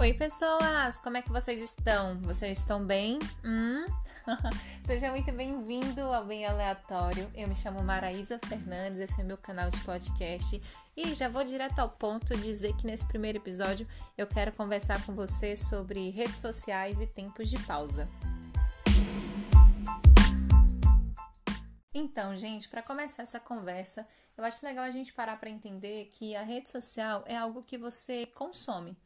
Oi, pessoas! Como é que vocês estão? Vocês estão bem? Hum? Seja muito bem-vindo ao Bem Aleatório. Eu me chamo Maraísa Fernandes, esse é meu canal de podcast e já vou direto ao ponto dizer que nesse primeiro episódio eu quero conversar com você sobre redes sociais e tempos de pausa. Então, gente, para começar essa conversa, eu acho legal a gente parar para entender que a rede social é algo que você consome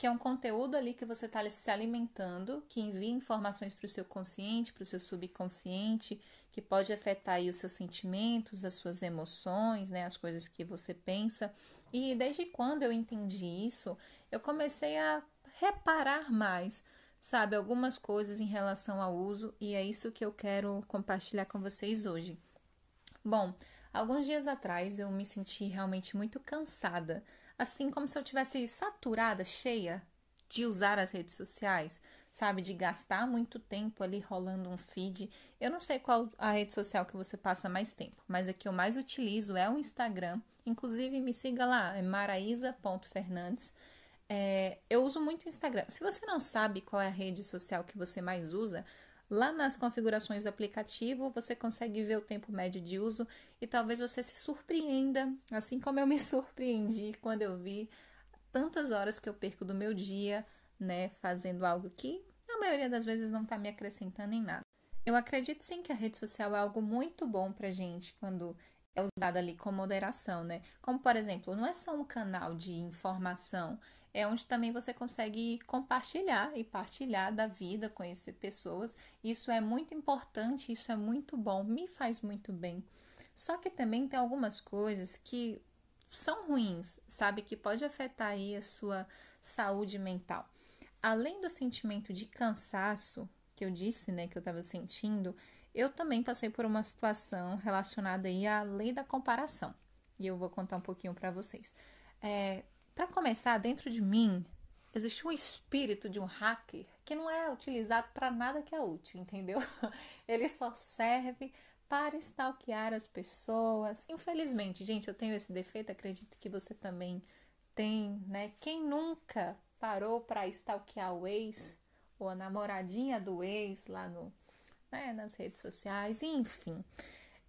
que é um conteúdo ali que você está se alimentando, que envia informações para o seu consciente, para o seu subconsciente, que pode afetar aí os seus sentimentos, as suas emoções, né, as coisas que você pensa. E desde quando eu entendi isso, eu comecei a reparar mais, sabe, algumas coisas em relação ao uso, e é isso que eu quero compartilhar com vocês hoje. Bom, alguns dias atrás eu me senti realmente muito cansada assim como se eu tivesse saturada, cheia de usar as redes sociais, sabe, de gastar muito tempo ali rolando um feed. Eu não sei qual a rede social que você passa mais tempo, mas a que eu mais utilizo é o Instagram. Inclusive, me siga lá, é maraísa.fernandes. É, eu uso muito o Instagram. Se você não sabe qual é a rede social que você mais usa, Lá nas configurações do aplicativo, você consegue ver o tempo médio de uso e talvez você se surpreenda, assim como eu me surpreendi quando eu vi tantas horas que eu perco do meu dia, né, fazendo algo que a maioria das vezes não está me acrescentando em nada. Eu acredito sim que a rede social é algo muito bom pra gente quando é usada ali com moderação, né? Como, por exemplo, não é só um canal de informação, é onde também você consegue compartilhar e partilhar da vida, conhecer pessoas. Isso é muito importante, isso é muito bom, me faz muito bem. Só que também tem algumas coisas que são ruins, sabe? Que pode afetar aí a sua saúde mental. Além do sentimento de cansaço que eu disse, né, que eu estava sentindo, eu também passei por uma situação relacionada aí à lei da comparação. E eu vou contar um pouquinho para vocês. É, para começar, dentro de mim existe um espírito de um hacker que não é utilizado para nada que é útil, entendeu? Ele só serve para stalkear as pessoas. Infelizmente, gente, eu tenho esse defeito, acredito que você também tem, né? Quem nunca parou para stalkear o ex ou a namoradinha do ex lá no, né, nas redes sociais, enfim.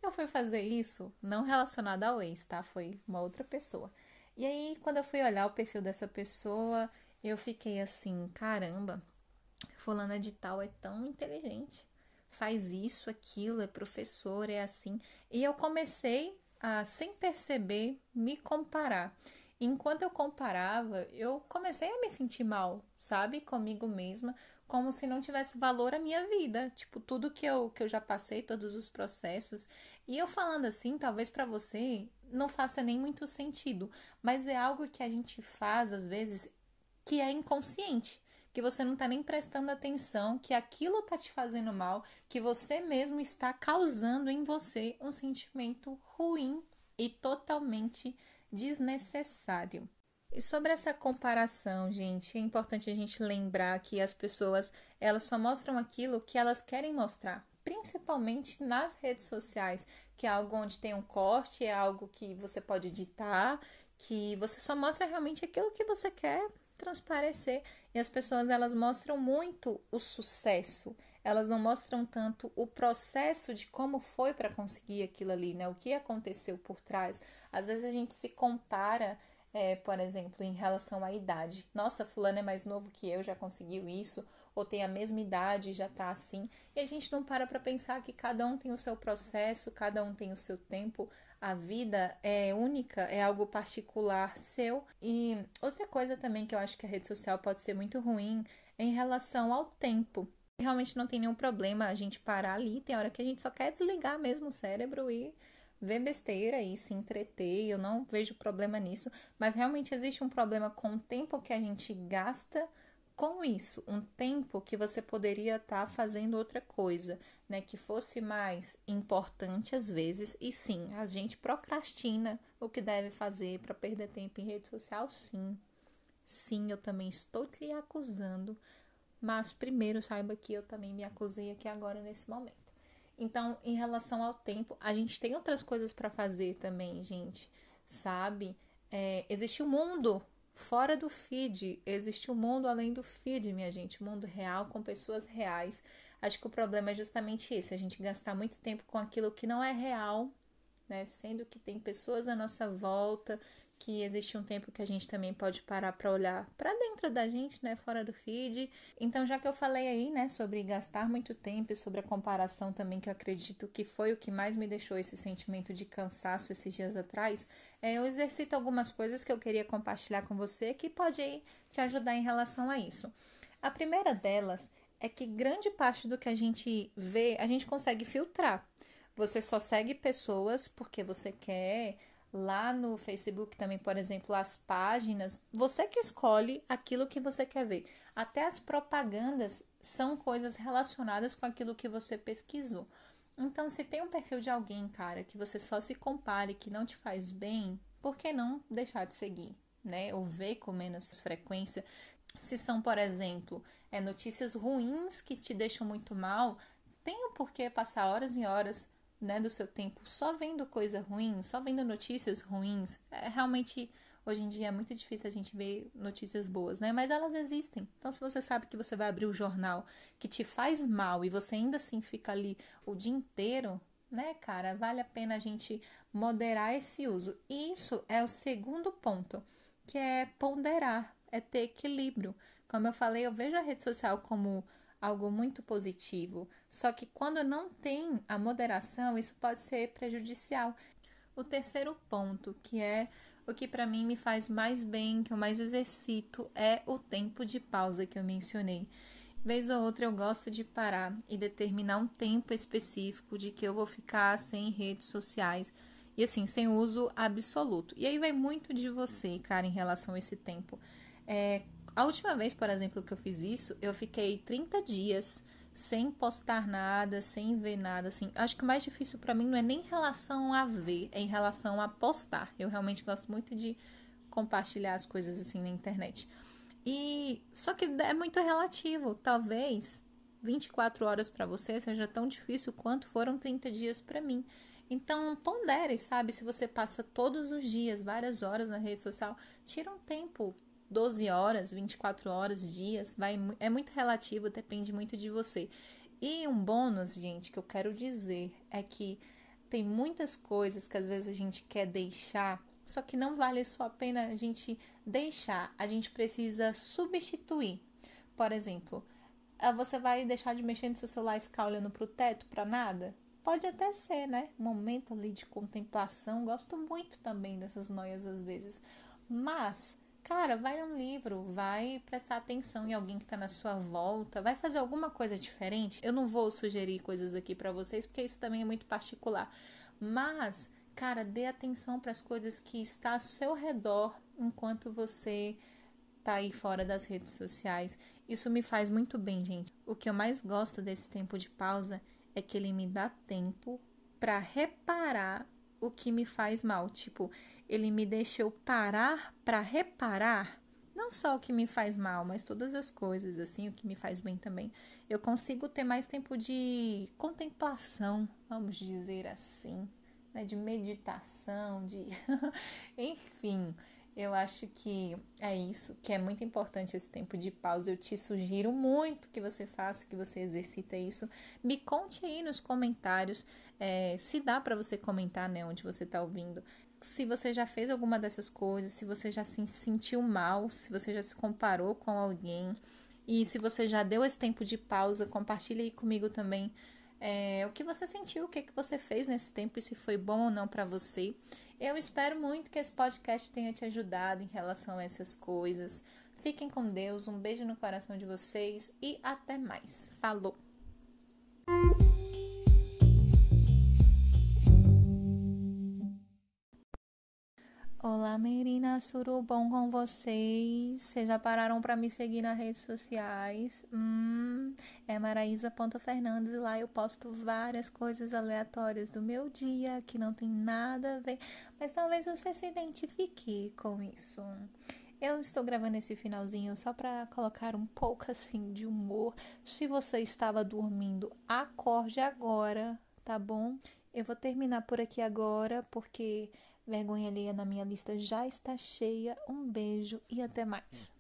Eu fui fazer isso não relacionado ao ex, tá? Foi uma outra pessoa. E aí, quando eu fui olhar o perfil dessa pessoa, eu fiquei assim, caramba, fulana de tal é tão inteligente. Faz isso, aquilo, é professor, é assim. E eu comecei a, sem perceber, me comparar. Enquanto eu comparava, eu comecei a me sentir mal, sabe? Comigo mesma, como se não tivesse valor a minha vida. Tipo, tudo que eu, que eu já passei, todos os processos. E eu falando assim, talvez para você não faça nem muito sentido, mas é algo que a gente faz às vezes que é inconsciente, que você não está nem prestando atenção, que aquilo está te fazendo mal, que você mesmo está causando em você um sentimento ruim e totalmente desnecessário. E sobre essa comparação, gente, é importante a gente lembrar que as pessoas, elas só mostram aquilo que elas querem mostrar principalmente nas redes sociais, que é algo onde tem um corte, é algo que você pode editar, que você só mostra realmente aquilo que você quer transparecer. E as pessoas elas mostram muito o sucesso, elas não mostram tanto o processo de como foi para conseguir aquilo ali, né? O que aconteceu por trás. Às vezes a gente se compara é, por exemplo, em relação à idade. Nossa, fulano é mais novo que eu, já conseguiu isso, ou tem a mesma idade já tá assim. E a gente não para para pensar que cada um tem o seu processo, cada um tem o seu tempo. A vida é única, é algo particular seu. E outra coisa também que eu acho que a rede social pode ser muito ruim é em relação ao tempo. Realmente não tem nenhum problema a gente parar ali, tem hora que a gente só quer desligar mesmo o cérebro e ver besteira e se entreter, eu não vejo problema nisso, mas realmente existe um problema com o tempo que a gente gasta com isso, um tempo que você poderia estar tá fazendo outra coisa, né, que fosse mais importante às vezes, e sim, a gente procrastina o que deve fazer para perder tempo em rede social, sim. Sim, eu também estou te acusando, mas primeiro saiba que eu também me acusei aqui agora nesse momento. Então, em relação ao tempo, a gente tem outras coisas para fazer também, gente, sabe? É, existe um mundo Fora do feed, existe um mundo além do feed, minha gente, um mundo real com pessoas reais. Acho que o problema é justamente esse, a gente gastar muito tempo com aquilo que não é real, né? Sendo que tem pessoas à nossa volta que existe um tempo que a gente também pode parar para olhar para dentro da gente, né, fora do feed. Então, já que eu falei aí, né, sobre gastar muito tempo e sobre a comparação também, que eu acredito que foi o que mais me deixou esse sentimento de cansaço esses dias atrás, é, eu exercito algumas coisas que eu queria compartilhar com você que pode aí te ajudar em relação a isso. A primeira delas é que grande parte do que a gente vê, a gente consegue filtrar. Você só segue pessoas porque você quer lá no Facebook também, por exemplo, as páginas, você que escolhe aquilo que você quer ver. Até as propagandas são coisas relacionadas com aquilo que você pesquisou. Então, se tem um perfil de alguém, cara, que você só se compare, que não te faz bem, por que não deixar de seguir, né? Ou ver com menos frequência. Se são, por exemplo, é, notícias ruins que te deixam muito mal, tem o porquê passar horas e horas né, do seu tempo só vendo coisa ruim, só vendo notícias ruins, é realmente hoje em dia é muito difícil a gente ver notícias boas, né? Mas elas existem. Então, se você sabe que você vai abrir o jornal que te faz mal e você ainda assim fica ali o dia inteiro, né, cara, vale a pena a gente moderar esse uso. E isso é o segundo ponto, que é ponderar, é ter equilíbrio. Como eu falei, eu vejo a rede social como algo muito positivo. Só que quando não tem a moderação, isso pode ser prejudicial. O terceiro ponto, que é o que para mim me faz mais bem, que eu mais exercito, é o tempo de pausa que eu mencionei. Vez ou outra eu gosto de parar e determinar um tempo específico de que eu vou ficar sem redes sociais e assim, sem uso absoluto. E aí vai muito de você, cara, em relação a esse tempo. É, a última vez, por exemplo, que eu fiz isso, eu fiquei 30 dias sem postar nada, sem ver nada, assim. Acho que o mais difícil para mim não é nem em relação a ver, é em relação a postar. Eu realmente gosto muito de compartilhar as coisas assim na internet. E só que é muito relativo. Talvez 24 horas para você seja tão difícil quanto foram 30 dias para mim. Então, pondere, sabe? Se você passa todos os dias, várias horas na rede social, tira um tempo 12 horas, 24 horas, dias, vai, é muito relativo, depende muito de você. E um bônus, gente, que eu quero dizer é que tem muitas coisas que às vezes a gente quer deixar, só que não vale só a pena a gente deixar, a gente precisa substituir. Por exemplo, ah, você vai deixar de mexer no seu celular e ficar olhando para o teto para nada? Pode até ser, né? Momento ali de contemplação. Gosto muito também dessas noias às vezes. Mas Cara, vai ler um livro, vai prestar atenção em alguém que está na sua volta, vai fazer alguma coisa diferente. Eu não vou sugerir coisas aqui para vocês porque isso também é muito particular. Mas, cara, dê atenção para as coisas que está ao seu redor enquanto você tá aí fora das redes sociais. Isso me faz muito bem, gente. O que eu mais gosto desse tempo de pausa é que ele me dá tempo para reparar o que me faz mal. Tipo, ele me deixa eu parar para reparar não só o que me faz mal, mas todas as coisas, assim, o que me faz bem também. Eu consigo ter mais tempo de contemplação, vamos dizer assim, né? De meditação, de. Enfim, eu acho que é isso, que é muito importante esse tempo de pausa. Eu te sugiro muito que você faça, que você exercita isso. Me conte aí nos comentários é, se dá para você comentar, né, onde você está ouvindo. Se você já fez alguma dessas coisas, se você já se sentiu mal, se você já se comparou com alguém e se você já deu esse tempo de pausa, compartilhe aí comigo também é, o que você sentiu, o que, que você fez nesse tempo e se foi bom ou não para você. Eu espero muito que esse podcast tenha te ajudado em relação a essas coisas. Fiquem com Deus, um beijo no coração de vocês e até mais. Falou! Olá, meninas, tudo bom com vocês? Vocês já pararam para me seguir nas redes sociais? Hum, é maraísa.fernandes e lá eu posto várias coisas aleatórias do meu dia que não tem nada a ver, mas talvez você se identifique com isso. Eu estou gravando esse finalzinho só para colocar um pouco assim de humor. Se você estava dormindo, acorde agora, tá bom? Eu vou terminar por aqui agora porque Vergonha alheia na minha lista já está cheia. Um beijo e até mais.